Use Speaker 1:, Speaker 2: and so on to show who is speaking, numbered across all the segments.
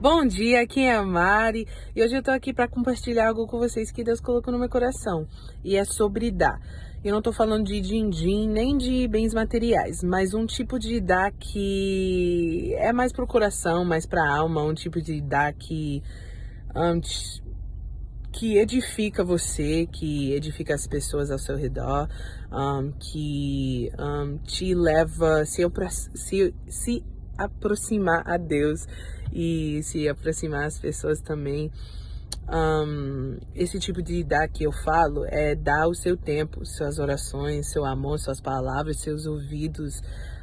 Speaker 1: Bom dia, aqui é a Mari. E hoje eu tô aqui para compartilhar algo com vocês que Deus colocou no meu coração. E é sobre dar. Eu não tô falando de din-din nem de bens materiais, mas um tipo de dar que é mais pro coração, mais pra alma, um tipo de dar que um, que edifica você, que edifica as pessoas ao seu redor, um, que um, te leva se, se, se aproximar a Deus e se aproximar as pessoas também. Um, esse tipo de dar que eu falo é dar o seu tempo, suas orações, seu amor, suas palavras, seus ouvidos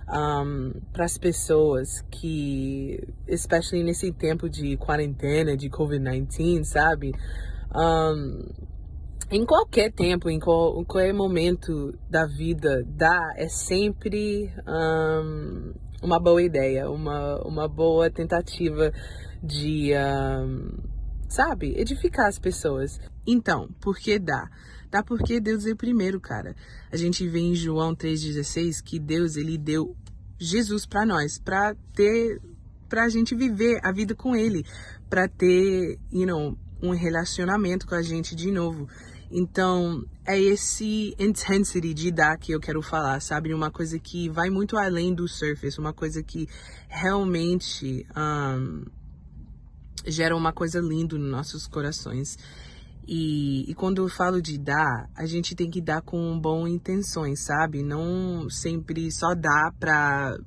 Speaker 1: um, para as pessoas que, especially nesse tempo de quarentena, de Covid-19, sabe? Um, em qualquer tempo, em, qual, em qualquer momento da vida, dar é sempre uma boa ideia, uma, uma boa tentativa de, sabe, edificar as pessoas. Então, por que dá? Dá porque Deus é primeiro, cara. A gente vê em João 3,16 que Deus, ele deu Jesus para nós, para ter, pra gente viver a vida com ele, para ter, you know, um relacionamento com a gente de novo. Então, é esse intensity de dar que eu quero falar, sabe? Uma coisa que vai muito além do surface, uma coisa que realmente um, gera uma coisa linda nos nossos corações. E, e, quando eu falo de dar, a gente tem que dar com boas intenções, sabe? Não sempre só dar pra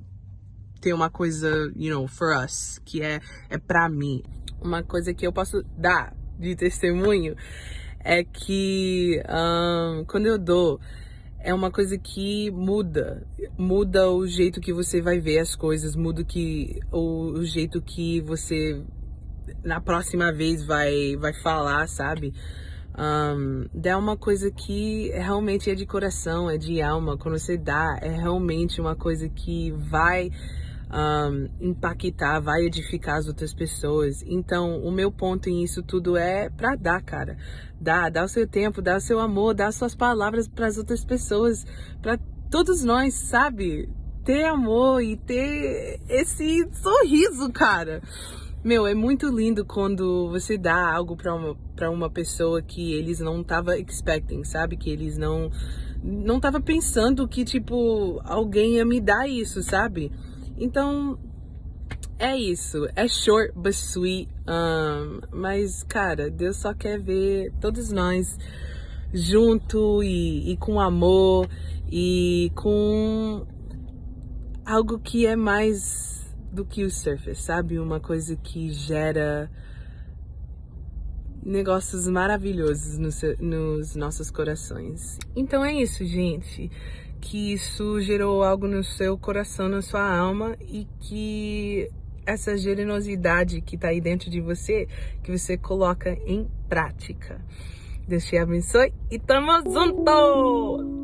Speaker 1: ter uma coisa, you know, for us, que é, é pra mim. Uma coisa que eu posso dar de testemunho é que um, quando eu dou, é uma coisa que muda. Muda o jeito que você vai ver as coisas, muda que, o, o jeito que você na próxima vez vai, vai falar, sabe? Um, dá uma coisa que realmente é de coração, é de alma. Quando você dá, é realmente uma coisa que vai um, impactar, vai edificar as outras pessoas. Então, o meu ponto em isso tudo é para dar, cara. Dá, dá o seu tempo, dá o seu amor, dá as suas palavras para as outras pessoas, para todos nós, sabe? Ter amor e ter esse sorriso, cara. Meu, é muito lindo quando você dá algo para uma, pra uma pessoa que eles não tava expecting, sabe? Que eles não não tava pensando que tipo alguém ia me dar isso, sabe? Então, é isso. É short but sweet. Um, mas, cara, Deus só quer ver todos nós junto e, e com amor e com algo que é mais do que o surface, sabe? Uma coisa que gera negócios maravilhosos nos, nos nossos corações. Então é isso, gente que isso gerou algo no seu coração, na sua alma e que essa generosidade que está aí dentro de você, que você coloca em prática. Deus te abençoe e tamo junto!